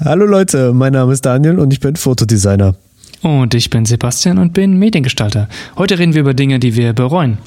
Hallo Leute, mein Name ist Daniel und ich bin Fotodesigner. Und ich bin Sebastian und bin Mediengestalter. Heute reden wir über Dinge, die wir bereuen.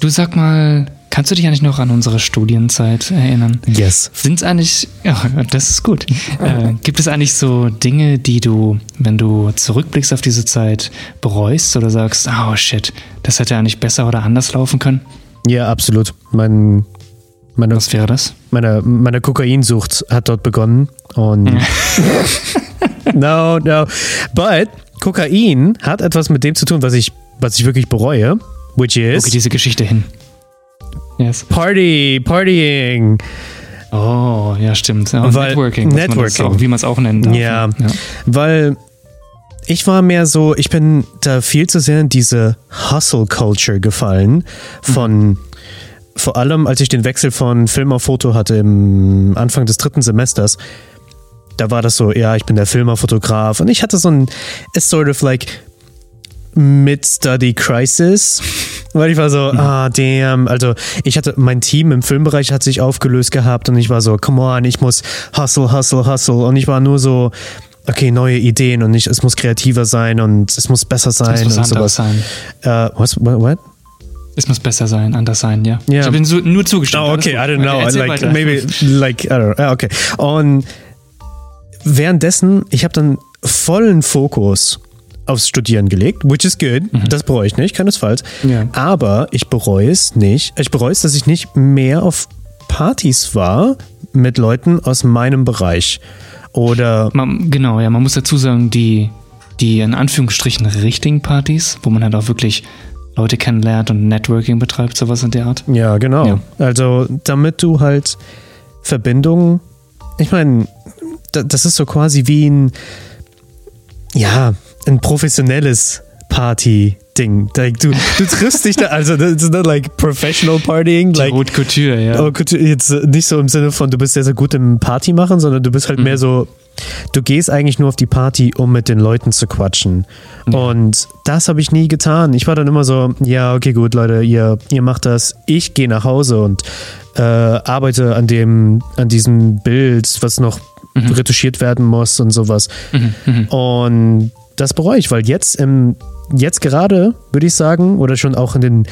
Du sag mal, kannst du dich eigentlich noch an unsere Studienzeit erinnern? Yes. Sind es eigentlich, ja, das ist gut. Äh, gibt es eigentlich so Dinge, die du, wenn du zurückblickst auf diese Zeit, bereust oder sagst, oh shit, das hätte eigentlich besser oder anders laufen können? Ja, absolut. Mein, meine, Was wäre das? meine, meine Kokainsucht hat dort begonnen und no, no. But Kokain hat etwas mit dem zu tun, was ich, was ich wirklich bereue, which is Okay, diese Geschichte hin. Yes. Party, Partying. Oh, ja, stimmt. Ja, und Weil- Networking, was man Networking. auch, wie man es auch nennen darf. Ja. ja. Weil ich war mehr so, ich bin da viel zu sehr in diese Hustle-Culture gefallen. Von vor allem, als ich den Wechsel von Film auf Foto hatte im Anfang des dritten Semesters. Da war das so, ja, ich bin der Filmerfotograf und ich hatte so ein, it's sort of like Mid-Study-Crisis, weil ich war so, ah, damn, also ich hatte, mein Team im Filmbereich hat sich aufgelöst gehabt und ich war so, come on, ich muss hustle, hustle, hustle und ich war nur so, okay, neue Ideen und ich, es muss kreativer sein und es muss besser sein Es muss und sowas. sein. Äh, was, what? what? Es muss besser sein, anders sein, ja. Ja. Ich habe so, nur zugestimmt. Oh, okay. I don't know. erzähl like, weiter. maybe, like, I don't know. Okay. Und währenddessen, ich habe dann vollen Fokus aufs Studieren gelegt, which is good. Das bereue ich nicht, keinesfalls. Mhm. Ja. Aber ich bereue es nicht. Ich bereue es, dass ich nicht mehr auf Partys war mit Leuten aus meinem Bereich. Oder Man, genau, ja, man muss dazu sagen, die, die in Anführungsstrichen richtigen Partys, wo man halt auch wirklich Leute kennenlernt und Networking betreibt, sowas in der Art. Ja, genau. Ja. Also, damit du halt Verbindungen, ich meine, da- das ist so quasi wie ein, ja, ein professionelles Party-Ding. Like, du, du triffst dich da, also, das ist not like professional partying, Die like, Haute Couture, ja. oh, gut, jetzt nicht so im Sinne von, du bist sehr, sehr gut im Party machen, sondern du bist halt Mhm. mehr so, du gehst eigentlich nur auf die Party, um mit den Leuten zu quatschen. Und das habe ich nie getan. Ich war dann immer so, ja, okay, gut, Leute, ihr, ihr macht das. Ich gehe nach Hause und äh, arbeite an dem, an diesem Bild, was noch retuschiert werden muss und sowas. Und das bereue ich, weil jetzt im, jetzt gerade, würde ich sagen, oder schon auch in den,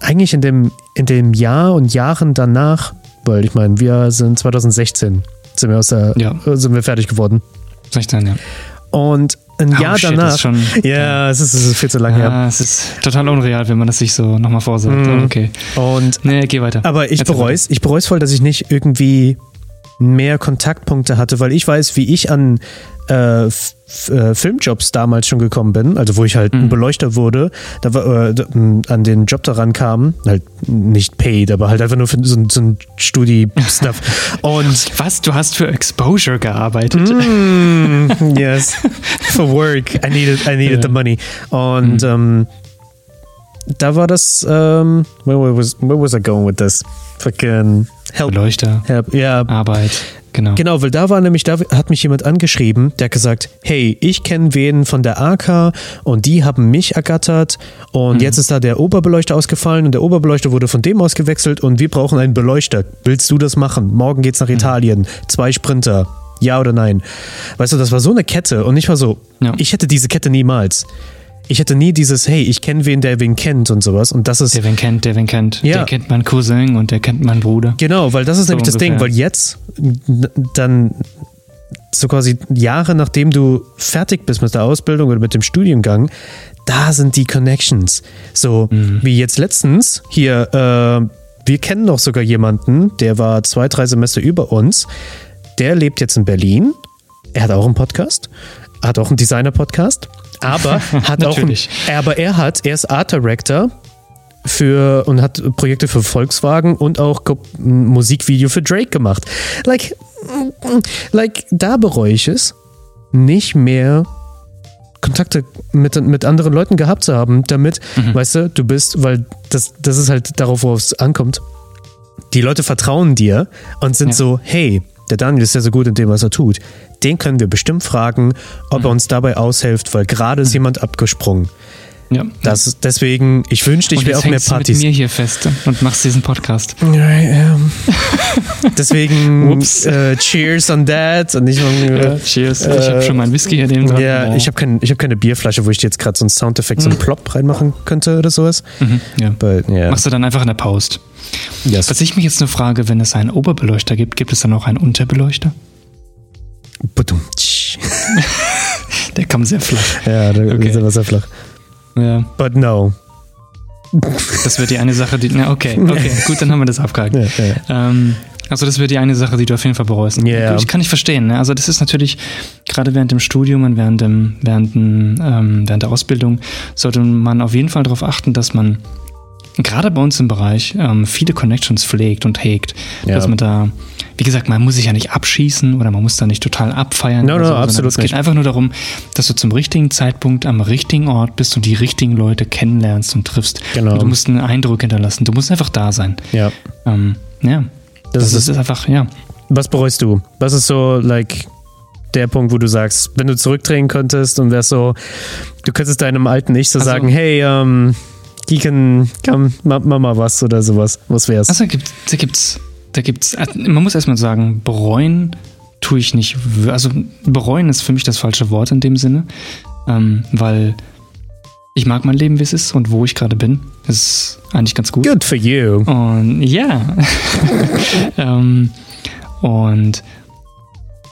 eigentlich in dem, in dem Jahr und Jahren danach, weil ich meine, wir sind 2016, sind wir aus der, Ja. sind wir fertig geworden. 16, ja. Und ein Oh, Jahr shit, danach. schon- ja, es ist, es ist viel zu lange her. Ja, es ist total unreal, wenn man das sich so nochmal vorsagt. Mhm. Okay. Und Nee, geh weiter. Aber ich bereue es. Ich bereue es voll, dass ich nicht irgendwie mehr Kontaktpunkte hatte, weil ich weiß, wie ich an äh, F äh, Filmjobs damals schon gekommen bin, also wo ich halt ein Beleuchter wurde, da war, äh, an den Job daran kam, halt nicht paid, aber halt einfach nur für so, ein- so ein Studi-Stuff. Und. Was? Du hast für Exposure gearbeitet? Mm, yes, for work. I needed, I needed the money. Und ähm, da war das, ähm, where was, where was I going with this? Fucking help, Beleuchter, help, ja. Arbeit, genau. Genau, weil da war nämlich, da hat mich jemand angeschrieben, der hat gesagt, hey, ich kenne wen von der AK und die haben mich ergattert und jetzt ist da der Oberbeleuchter ausgefallen und der Oberbeleuchter wurde von dem ausgewechselt und wir brauchen einen Beleuchter. Willst du das machen? Morgen geht's nach Italien. Zwei Sprinter. Ja oder nein? Weißt du, das war so eine Kette und ich war so, Ja. ich hätte diese Kette niemals. Ich hätte nie dieses, hey, ich kenne wen, der wen kennt und sowas und das ist Der wen kennt, der wen kennt. Ja. Der kennt meinen Cousin und der kennt meinen Bruder. Genau, weil das ist So nämlich das Ding, ungefähr. weil jetzt dann so quasi Jahre nachdem du fertig bist mit der Ausbildung oder mit dem Studiengang, da sind die Connections. So Mhm. wie jetzt letztens hier, äh, wir kennen noch sogar jemanden, der war zwei, drei Semester über uns, der lebt jetzt in Berlin, er hat auch einen Podcast, hat auch einen Designer-Podcast, aber hat auch einen, aber er hat, er ist Art Director für und hat Projekte für Volkswagen und auch ein Musikvideo für Drake gemacht. Like, like da bereue ich es, nicht mehr Kontakte mit, mit anderen Leuten gehabt zu haben, damit, weißt du, du bist, weil das, das ist halt darauf, worauf es ankommt. Die Leute vertrauen dir und sind Ja. so, hey, der Daniel ist ja so gut in dem, was er tut. Den können wir bestimmt fragen, ob er uns dabei aushilft, weil gerade ist jemand abgesprungen. Ja. Das, deswegen, ich wünschte, ich wäre auf mehr hängst du mit Partys. mir hier fest und machst diesen Podcast. deswegen, äh, cheers on that. Und ich, Ja, cheers. ich habe schon meinen Whisky hier neben dran. ja, ich habe kein, ich hab keine Bierflasche, wo ich dir jetzt gerade so einen Soundeffekt, so einen Plop reinmachen könnte oder sowas. Mhm, ja. But, yeah. Machst du dann einfach in der Post. Yes. Was ich mich jetzt nur frage, wenn es einen Oberbeleuchter gibt, gibt es dann auch einen Unterbeleuchter? Der kam sehr flach. Ja, da Okay. aber sehr flach. Ja, But no. das wird die eine Sache, die. Na, okay, okay, gut, dann haben wir das abgehakt. Ja, ja. Ähm, also das wird die eine Sache, die du auf jeden Fall bereust. Ja. Ich kann nicht verstehen. Ne? Also das ist natürlich gerade während dem Studium und während, dem, während, dem, ähm, während der Ausbildung sollte man auf jeden Fall darauf achten, dass man gerade bei uns im Bereich ähm, viele Connections pflegt und hegt. Ja. Dass man da, wie gesagt, man muss sich ja nicht abschießen oder man muss da nicht total abfeiern. No, no, so, absolut Es geht nicht. einfach nur darum, dass du zum richtigen Zeitpunkt am richtigen Ort bist und die richtigen Leute kennenlernst und triffst. Genau. Und du musst einen Eindruck hinterlassen. Du musst einfach da sein. ja. Ähm, ja. Das, Das, ist, ist einfach, ja. was bereust du? Was ist so, like, der Punkt, wo du sagst, wenn du zurückdrehen könntest und wärst so, du könntest deinem alten Ich so Also- sagen, hey, ähm, Deacon, komm, mach, mach mal was oder sowas. Was wär's? Also gibt, da gibt's, da gibt's, äh, man muss erstmal sagen, bereuen tue ich nicht. Also bereuen ist für mich das falsche Wort in dem Sinne, ähm, weil ich mag mein Leben, wie es ist und wo ich gerade bin. Das ist eigentlich ganz gut. Good for you. Und ja. ähm, und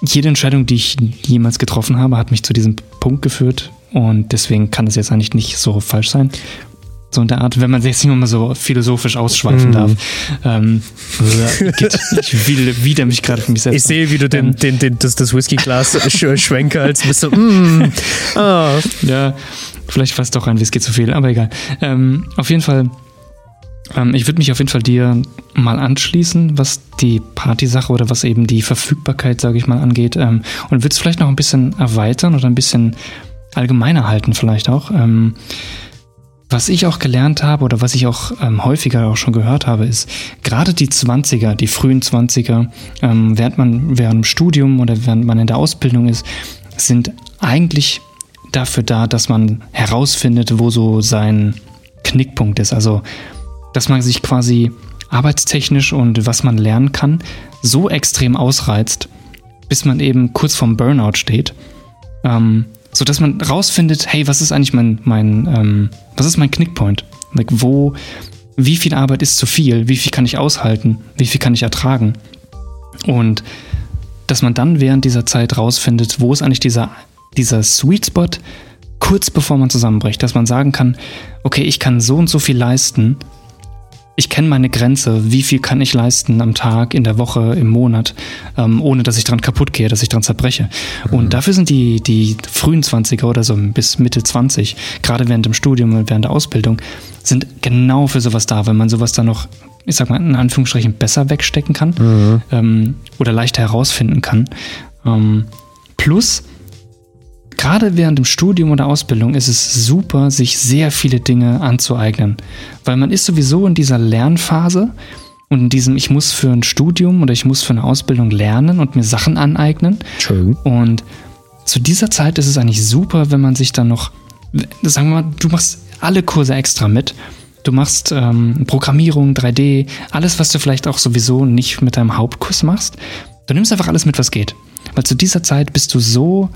jede Entscheidung, die ich jemals getroffen habe, hat mich zu diesem Punkt geführt. Und deswegen kann es jetzt eigentlich nicht so falsch sein. So in der Art, wenn man jetzt nicht mal so philosophisch ausschweifen Mhm. darf. Ähm, ich will wieder mich gerade für mich selbst. Ich sehe, wie du den, Ähm. den, den, das, das Whiskyglas sch schwenkerst. Bist so, mm, ah. Ja, vielleicht war es doch ein Whisky zu viel, aber egal. Ähm, auf jeden Fall, ähm, ich würde mich auf jeden Fall dir mal anschließen, was die Partysache oder was eben die Verfügbarkeit, sage ich mal, angeht. Ähm, und würde es vielleicht noch ein bisschen erweitern oder ein bisschen allgemeiner halten, vielleicht auch. Was ich auch gelernt habe oder was ich auch ähm, häufiger auch schon gehört habe, ist gerade die 20er, die frühen 20er, ähm, während man während dem Studium oder während man in der Ausbildung ist, sind eigentlich dafür da, dass man herausfindet, wo so sein Knickpunkt ist. Also, dass man sich quasi arbeitstechnisch und was man lernen kann, so extrem ausreizt, bis man eben kurz vorm Burnout steht. Ähm, so dass man rausfindet, hey, was ist eigentlich mein, mein, ähm, was ist mein Knickpoint? Like, wo, wie viel Arbeit ist zu viel? Wie viel kann ich aushalten? Wie viel kann ich ertragen? Und dass man dann während dieser Zeit rausfindet, wo ist eigentlich dieser, dieser Sweet Spot, kurz bevor man zusammenbricht, dass man sagen kann, okay, ich kann so und so viel leisten, ich kenne meine Grenze, wie viel kann ich leisten am Tag, in der Woche, im Monat, ähm, ohne dass ich dran kaputt gehe, dass ich dran zerbreche. Und dafür sind die, die frühen 20er oder so bis Mitte 20, gerade während dem Studium und während der Ausbildung, sind genau für sowas da, wenn man sowas dann noch, ich sag mal, in Anführungsstrichen besser wegstecken kann ähm, oder leichter herausfinden kann. Ähm, plus, gerade während dem Studium oder Ausbildung ist es super, sich sehr viele Dinge anzueignen. Weil man ist sowieso in dieser Lernphase und in diesem, ich muss für ein Studium oder ich muss für eine Ausbildung lernen und mir Sachen aneignen. True. Und zu dieser Zeit ist es eigentlich super, wenn man sich dann noch, sagen wir mal, du machst alle Kurse extra mit. Du machst ähm, Programmierung, 3D, alles, was du vielleicht auch sowieso nicht mit deinem Hauptkurs machst. Du nimmst einfach alles mit, was geht. Weil zu dieser Zeit bist du so,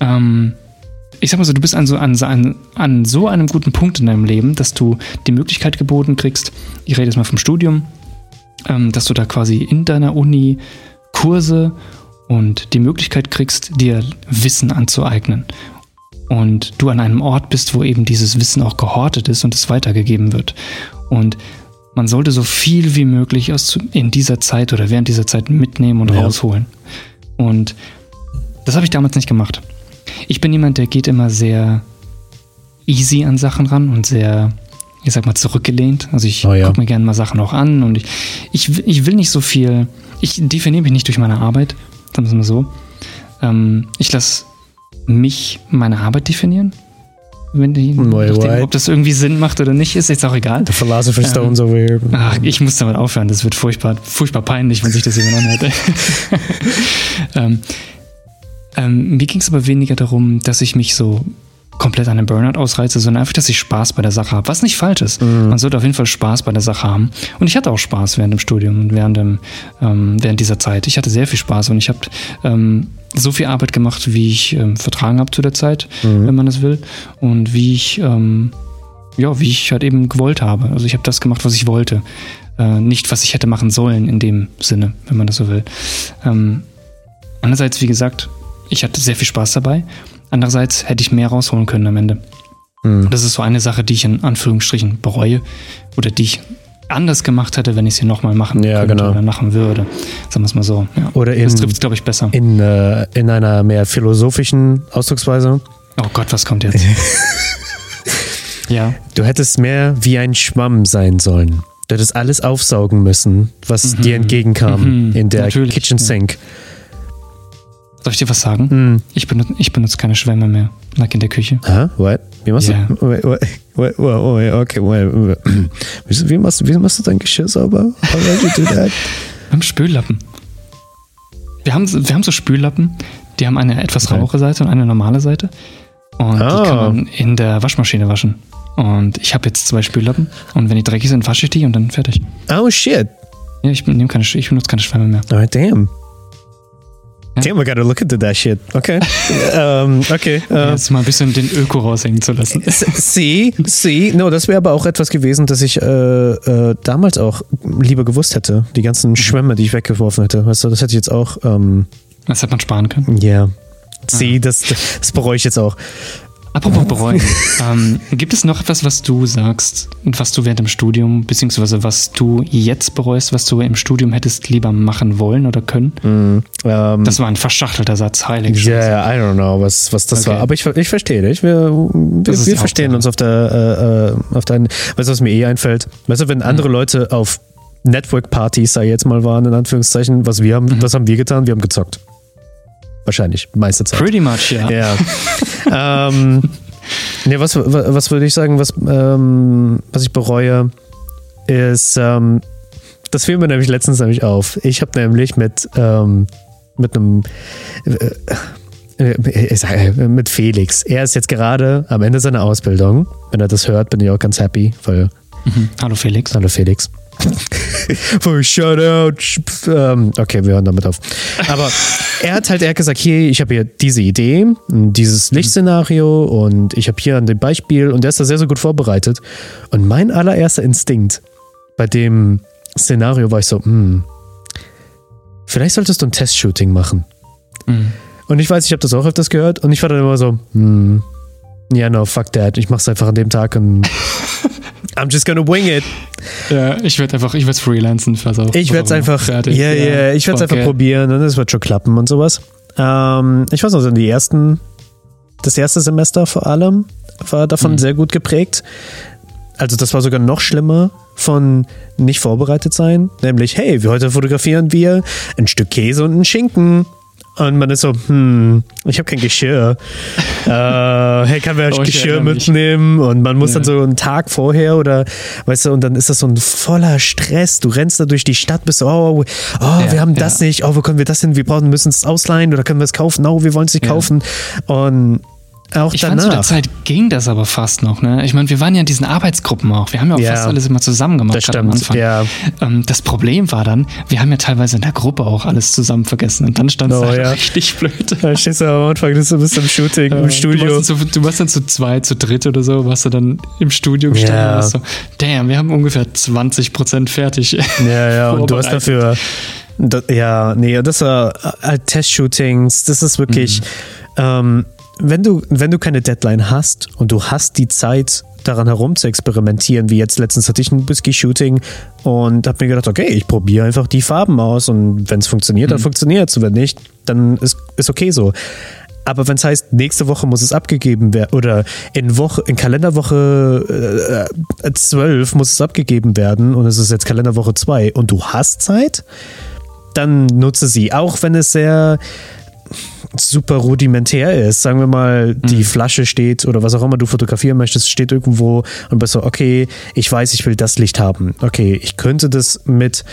ähm, ich sag mal so, du bist an so, an, an, an so einem guten Punkt in deinem Leben, dass du die Möglichkeit geboten kriegst, ich rede jetzt mal vom Studium, ähm, dass du da quasi in deiner Uni Kurse und die Möglichkeit kriegst, dir Wissen anzueignen. Und du an einem Ort bist, wo eben dieses Wissen auch gehortet ist und es weitergegeben wird. Und man sollte so viel wie möglich aus in dieser Zeit oder während dieser Zeit mitnehmen und Ja. rausholen. Und das habe ich damals nicht gemacht. Ich bin jemand, der geht immer sehr easy an Sachen ran und sehr, ich sag mal, zurückgelehnt. Also ich Oh ja. gucke mir gerne mal Sachen auch an und ich, ich, ich will nicht so viel, ich definiere mich nicht durch meine Arbeit, sagen wir es mal so. Ähm, ich lasse mich meine Arbeit definieren wenn die, nachdem, ob das irgendwie Sinn macht oder nicht, ist jetzt auch egal. The Philosopher's Ähm, Stones over here. Ach, ich muss damit aufhören. Das wird furchtbar, furchtbar peinlich, wenn sich das jemand anhört. ähm, ähm, mir ging es aber weniger darum, dass ich mich so komplett an den Burnout ausreize, sondern einfach, dass ich Spaß bei der Sache habe. Was nicht falsch ist. Man sollte auf jeden Fall Spaß bei der Sache haben. Und ich hatte auch Spaß während dem Studium und während, dem, ähm, während dieser Zeit. Ich hatte sehr viel Spaß und ich habe ähm, so viel Arbeit gemacht, wie ich ähm, vertragen habe zu der Zeit, wenn man es will. Und wie ich, ähm, ja, wie ich halt eben gewollt habe. Also ich habe das gemacht, was ich wollte. Äh, nicht, was ich hätte machen sollen in dem Sinne, wenn man das so will. Ähm, andererseits, wie gesagt, ich hatte sehr viel Spaß dabei. Andererseits hätte ich mehr rausholen können am Ende. Hm. Das ist so eine Sache, die ich in Anführungsstrichen bereue oder die ich anders gemacht hätte, wenn ich sie nochmal machen Ja, könnte genau. oder machen würde. Sagen wir es mal so. Ja. Oder das in- trifft es, glaube ich, besser. In, äh, in einer mehr philosophischen Ausdrucksweise. oh Gott, was kommt jetzt? ja, Du hättest mehr wie ein Schwamm sein sollen. Du hättest alles aufsaugen müssen, was dir entgegenkam Mhm. in der Natürlich, Kitchen ja. Soll ich dir was sagen? Hm. Ich, benutze, ich benutze keine Schwämme mehr, like in der Küche. Aha, what? Wie machst Ja. du? Wait, wait, wait, okay, wait. Wie, machst, wie machst du dein Geschirr sauber? How did you do that? Wir haben Spüllappen. Wir haben, wir haben so Spüllappen, die haben eine etwas Okay. rauere Seite und eine normale Seite. Und Ah. die kann man in der Waschmaschine waschen. Und ich habe jetzt zwei Spüllappen und wenn die dreckig sind, wasche ich die und dann fertig. Oh shit. Ja, ich, keine, ich benutze keine Schwämme mehr. Alright, damn. Ja. Damn, I gotta look into that shit. Okay. um, okay. Uh, jetzt mal ein bisschen den Öko raushängen zu lassen. See, see, no, das wäre aber auch etwas gewesen, das ich äh, äh, damals auch lieber gewusst hätte. Die ganzen Schwämme, die ich weggeworfen hätte. Weißt du, das hätte ich jetzt auch, ähm, Das hätte man sparen können. ja. See, das, das bereue ich jetzt auch. Apropos bereuen. ähm, gibt es noch etwas, was du sagst und was du während dem Studium, beziehungsweise was du jetzt bereust, was du im Studium hättest lieber machen wollen oder können? Ähm, Das war ein verschachtelter Satz, heilige Ja, yeah, I don't know, was, was das Okay. war. Aber ich, ich verstehe dich. Wir, wir, wir verstehen uns auf der, äh, äh, auf deinen, weißt du, was mir eh einfällt? Weißt du, wenn andere Leute auf Network-Partys, sei jetzt mal waren, in Anführungszeichen, was wir haben, was haben wir getan? Wir haben gezockt. Wahrscheinlich, meiste Zeit. Pretty much, ja. Ja. ähm, nee, was, was, würde ich sagen, was, ähm, was ich bereue, ist, ähm, das fiel mir nämlich letztens nämlich auf. Ich habe nämlich mit, ähm, mit einem, äh, äh, äh, mit Felix. Er ist jetzt gerade am Ende seiner Ausbildung. Wenn er das hört, bin ich auch ganz happy, weil Mhm. Hallo Felix. Hallo Felix. oh, shout out. Ähm, okay, wir hören damit auf. Aber er hat halt er hat gesagt, hier, ich habe hier diese Idee, dieses Lichtszenario und ich habe hier an dem Beispiel und der ist da sehr, sehr gut vorbereitet. Und mein allererster Instinkt bei dem Szenario war ich so, hm, vielleicht solltest du ein Testshooting machen. Mhm. Und ich weiß, ich habe das auch öfters gehört und ich war dann immer so, hm, ja, no, fuck that. Ich mach's einfach an dem Tag und I'm just gonna wing it. Ja, ich werde einfach, ich werde freelancen, pass auf. Ich werde es einfach, ja, Fertig. ja, yeah, ich werde es einfach probieren und es wird schon klappen und sowas. Ähm, ich weiß noch, die ersten, das erste Semester vor allem war davon Mhm. sehr gut geprägt. Also das war sogar noch schlimmer von nicht vorbereitet sein, nämlich hey, wir heute fotografieren wir ein Stück Käse und einen Schinken. Und man ist so, hm, ich habe kein Geschirr. äh, hey, kann wir Oh, Geschirr mitnehmen? Und man muss Ja. dann so einen Tag vorher oder, weißt du, und dann ist das so ein voller Stress. Du rennst da durch die Stadt, bist so, oh, oh Ja, wir haben das ja. nicht, oh, wo können wir das hin? Wir brauchen, müssen es ausleihen oder können wir es kaufen? Oh, wir wollen es nicht kaufen. Und auch Ich fand, zu der danach. Zeit ging das aber fast noch. Ne? Ich meine, wir waren ja in diesen Arbeitsgruppen auch. Wir haben ja auch Ja. fast alles immer zusammen gemacht. Das gerade am stimmt, Anfang. ja. Ähm, das Problem war dann, wir haben ja teilweise in der Gruppe auch alles zusammen vergessen. Und dann stand es Oh, halt ja. richtig blöd. Da stehst du am Anfang, du bist im Shooting, im Du Studio. warst, dann zu, du warst dann zu zwei, zu dritt oder so, warst du dann im Studio gestanden Ja. so, damn, wir haben ungefähr 20% fertig. Ja, ja, und du hast dafür. Das, ja, nee, das war halt Test-Shootings. Das ist wirklich, ähm, wenn du, wenn du keine Deadline hast und du hast die Zeit, daran herum zu experimentieren, wie jetzt letztens hatte ich ein Whisky-Shooting und habe mir gedacht, okay, ich probiere einfach die Farben aus und wenn es funktioniert, dann funktioniert es. Und wenn nicht, dann ist, ist okay so. Aber wenn es heißt, nächste Woche muss es abgegeben werden oder in Woche, in Kalenderwoche äh, 12 muss es abgegeben werden und es ist jetzt Kalenderwoche 2 und du hast Zeit, dann nutze sie. Auch wenn es sehr, super rudimentär ist. Sagen wir mal, die Mhm. Flasche steht oder was auch immer du fotografieren möchtest, steht irgendwo und bist so, okay, ich weiß, ich will das Licht haben. Okay, ich könnte das mit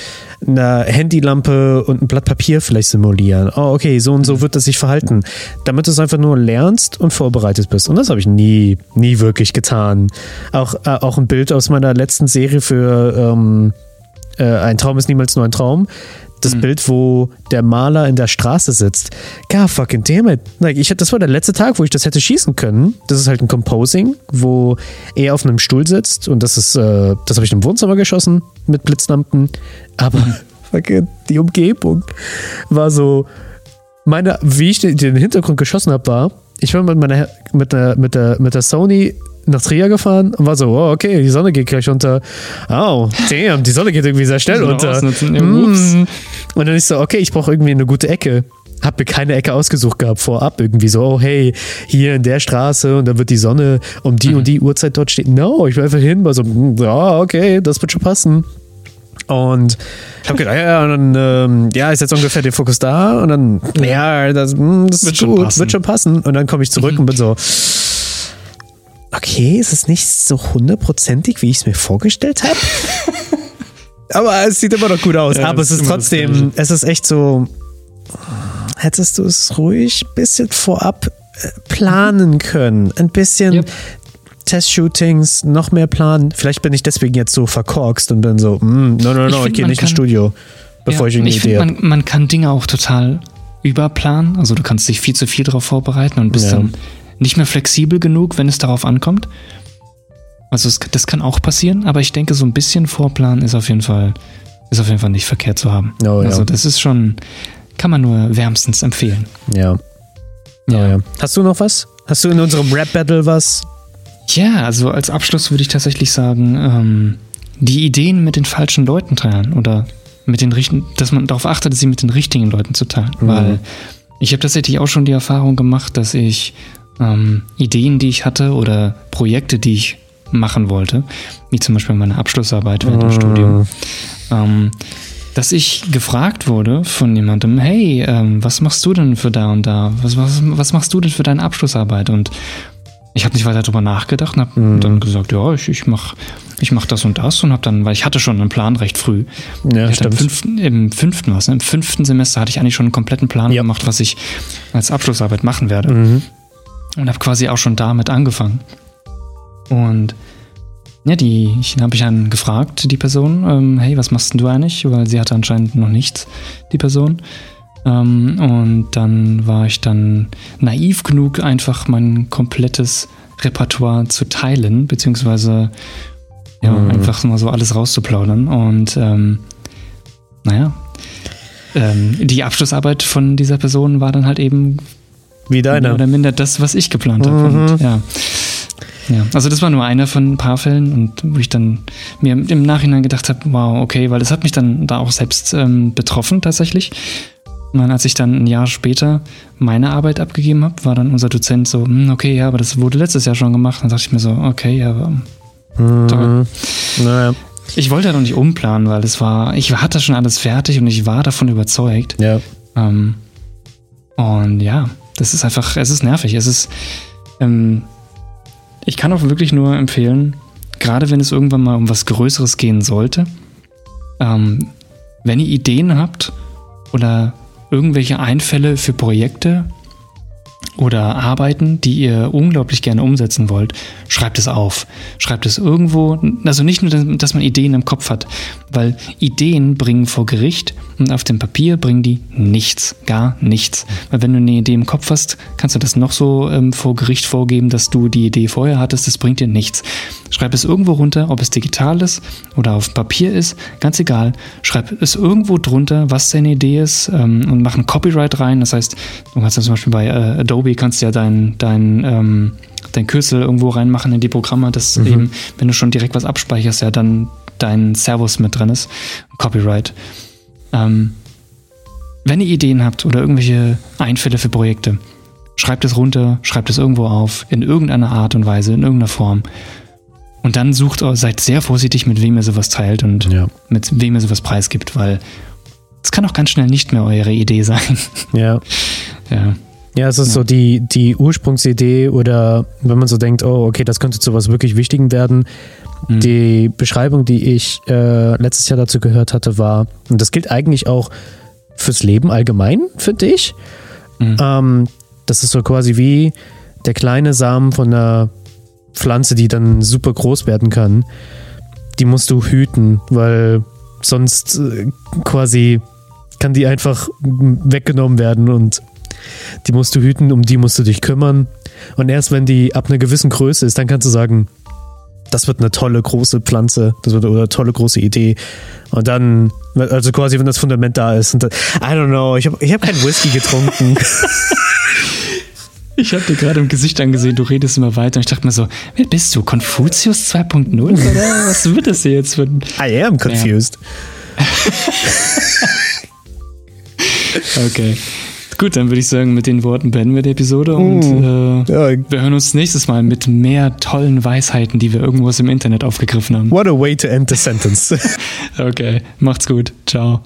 einer Handylampe und einem Blatt Papier vielleicht simulieren. Oh, okay, so und so wird das sich verhalten. Damit du es einfach nur lernst und vorbereitet bist. Und das habe ich nie, nie wirklich getan. Auch, äh, auch ein Bild aus meiner letzten Serie für ähm, äh, Ein Traum ist niemals nur ein Traum. Das Mhm. Bild, wo der Maler in der Straße sitzt. God fucking damn it. Ich, das war der letzte Tag, wo ich das hätte schießen können. Das ist halt ein Composing, wo er auf einem Stuhl sitzt und das ist, äh, das habe ich im Wohnzimmer geschossen mit Blitzlampen. Aber fucking die Umgebung war so, meine, wie ich den, den Hintergrund geschossen habe, war, ich war mit meiner mit der, mit der, mit der Sony nach Trier gefahren und war so, oh, okay, die Sonne geht gleich unter. Oh, damn, die Sonne geht irgendwie sehr schnell unter. Mm. Und dann ist so, okay, ich brauche irgendwie eine gute Ecke. Hab mir keine Ecke ausgesucht gehabt vorab. Irgendwie so, oh hey, hier in der Straße und dann wird die Sonne um die und die Uhrzeit dort stehen. No, ich will einfach hin, war so, mm, ja, okay, das wird schon passen. Und ich habe gedacht, ja, ja, und dann, ähm, ja, ist jetzt ungefähr der Fokus da und dann, ja, das, mm, das Wird ist schon gut, passen. wird schon passen. Und dann komme ich zurück und bin so, okay, ist es nicht so hundertprozentig, wie ich es mir vorgestellt habe? Aber es sieht immer noch gut aus. Ja, Aber es ist ist trotzdem, es ist echt so, hättest du es ruhig ein bisschen vorab äh, planen können. Ein bisschen Yep. Testshootings, noch mehr planen. Vielleicht bin ich deswegen jetzt so verkorkst und bin so, mm, no, no, Ich no, ich, find, gehe nicht ins kann- Studio, bevor Ja, ich irgendeine ich Idee man, man kann Dinge auch total überplanen. Also du kannst dich viel zu viel darauf vorbereiten und bist Ja. dann nicht mehr flexibel genug, wenn es darauf ankommt. Also es, das kann auch passieren, aber ich denke, so ein bisschen Vorplan ist auf jeden Fall, ist auf jeden Fall nicht verkehrt zu haben. Oh, ja. Also das ist schon, kann man nur wärmstens empfehlen. Ja. Oh, ja. Hast du noch was? Hast du in unserem Rap-Battle was? Ja, also als Abschluss würde ich tatsächlich sagen, ähm, die Ideen mit den falschen Leuten teilen oder mit den richtigen, dass man darauf achtet, sie mit den richtigen Leuten zu teilen. Mhm. Weil ich habe tatsächlich auch schon die Erfahrung gemacht, dass ich ähm, Ideen, die ich hatte oder Projekte, die ich machen wollte, wie zum Beispiel meine Abschlussarbeit während dem Mhm. Studium, ähm, dass ich gefragt wurde von jemandem, hey, ähm, was machst du denn für da und da? Was, was, was machst du denn für deine Abschlussarbeit? Und ich habe nicht weiter darüber nachgedacht und habe Mhm. dann gesagt, ja, ich, ich mach, ich mach das und das und habe dann, weil ich hatte schon einen Plan recht früh. Ja, ich hatte im fünften, im fünften was, ne? im fünften Semester hatte ich eigentlich schon einen kompletten Plan Ja. gemacht, was ich als Abschlussarbeit machen werde Mhm. Und habe quasi auch schon damit angefangen. Und ja, die ich habe ich dann gefragt, die Person, ähm, hey, was machst denn du eigentlich? Weil sie hatte anscheinend noch nichts, die Person. Ähm, und dann war ich dann naiv genug, einfach mein komplettes Repertoire zu teilen, beziehungsweise ja, Mhm. einfach mal so alles rauszuplaudern. Und ähm, naja, ähm, die Abschlussarbeit von dieser Person war dann halt eben Wie mehr deine. oder minder das, was ich geplant habe. Mhm. Und, ja. ja, also das war nur einer von ein paar Fällen und wo ich dann mir im Nachhinein gedacht habe, wow, okay, weil das hat mich dann da auch selbst ähm, betroffen tatsächlich. Und dann, als ich dann ein Jahr später meine Arbeit abgegeben habe, war dann unser Dozent so, "Hm, okay, ja, aber das wurde letztes Jahr schon gemacht. Dann dachte ich mir so, okay, ja, aber Mhm. Naja, ich wollte ja noch nicht umplanen, weil das war, ich hatte schon alles fertig und ich war davon überzeugt. ja. Ähm, und ja, das ist einfach, es ist nervig. Es ist, ähm, ich kann auch wirklich nur empfehlen, gerade wenn es irgendwann mal um was Größeres gehen sollte, ähm, wenn ihr Ideen habt oder irgendwelche Einfälle für Projekte oder Arbeiten, die ihr unglaublich gerne umsetzen wollt, schreibt es auf. Schreibt es irgendwo, also nicht nur, dass man Ideen im Kopf hat, weil Ideen bringen vor Gericht und auf dem Papier bringen die nichts, gar nichts. Weil wenn du eine Idee im Kopf hast, kannst du das noch so ähm, vor Gericht vorgeben, dass du die Idee vorher hattest, das bringt dir nichts. Schreib es irgendwo runter, ob es digital ist oder auf Papier ist, ganz egal. Schreib es irgendwo drunter, was deine Idee ist ähm, und mach ein Copyright rein. Das heißt, du kannst ja zum Beispiel bei äh, Adobe kannst ja dein, dein, ähm, dein Kürzel irgendwo reinmachen in die Programme, dass eben, wenn du schon direkt was abspeicherst, ja dann dein Servus mit drin ist. Copyright. Ähm, wenn ihr Ideen habt oder irgendwelche Einfälle für Projekte, schreibt es runter, schreibt es irgendwo auf, in irgendeiner Art und Weise, in irgendeiner Form. Und dann sucht, seid sehr vorsichtig, mit wem ihr sowas teilt und Ja. mit wem ihr sowas preisgibt, weil es kann auch ganz schnell nicht mehr eure Idee sein. Ja. ja. Ja, es ist Ja. so die, die Ursprungsidee oder wenn man so denkt, oh, okay, das könnte zu was wirklich Wichtigem werden. Mhm. Die Beschreibung, die ich äh, letztes Jahr dazu gehört hatte, war, und das gilt eigentlich auch fürs Leben allgemein, finde ich. Mhm. Ähm, das ist so quasi wie der kleine Samen von einer Pflanze, die dann super groß werden kann. Die musst du hüten, weil sonst äh, quasi kann die einfach mm, weggenommen werden und die musst du hüten, um die musst du dich kümmern. Und erst wenn die ab einer gewissen Größe ist, dann kannst du sagen, das wird eine tolle große Pflanze, das wird eine tolle große Idee. Und dann, also quasi, wenn das Fundament da ist. Und dann, I don't know, ich habe ich hab keinen Whisky getrunken. Ich habe dir gerade im Gesicht angesehen, du redest immer weiter und ich dachte mir so, wer bist du? Konfuzius 2.0 oder was wird das hier jetzt für ein... I am confused. Okay. Gut, dann würde ich sagen, mit den Worten beenden wir die Episode und äh, Ja, wir hören uns nächstes Mal mit mehr tollen Weisheiten, die wir irgendwo aus dem Internet aufgegriffen haben. what a way to end the sentence. Okay, macht's gut. Ciao.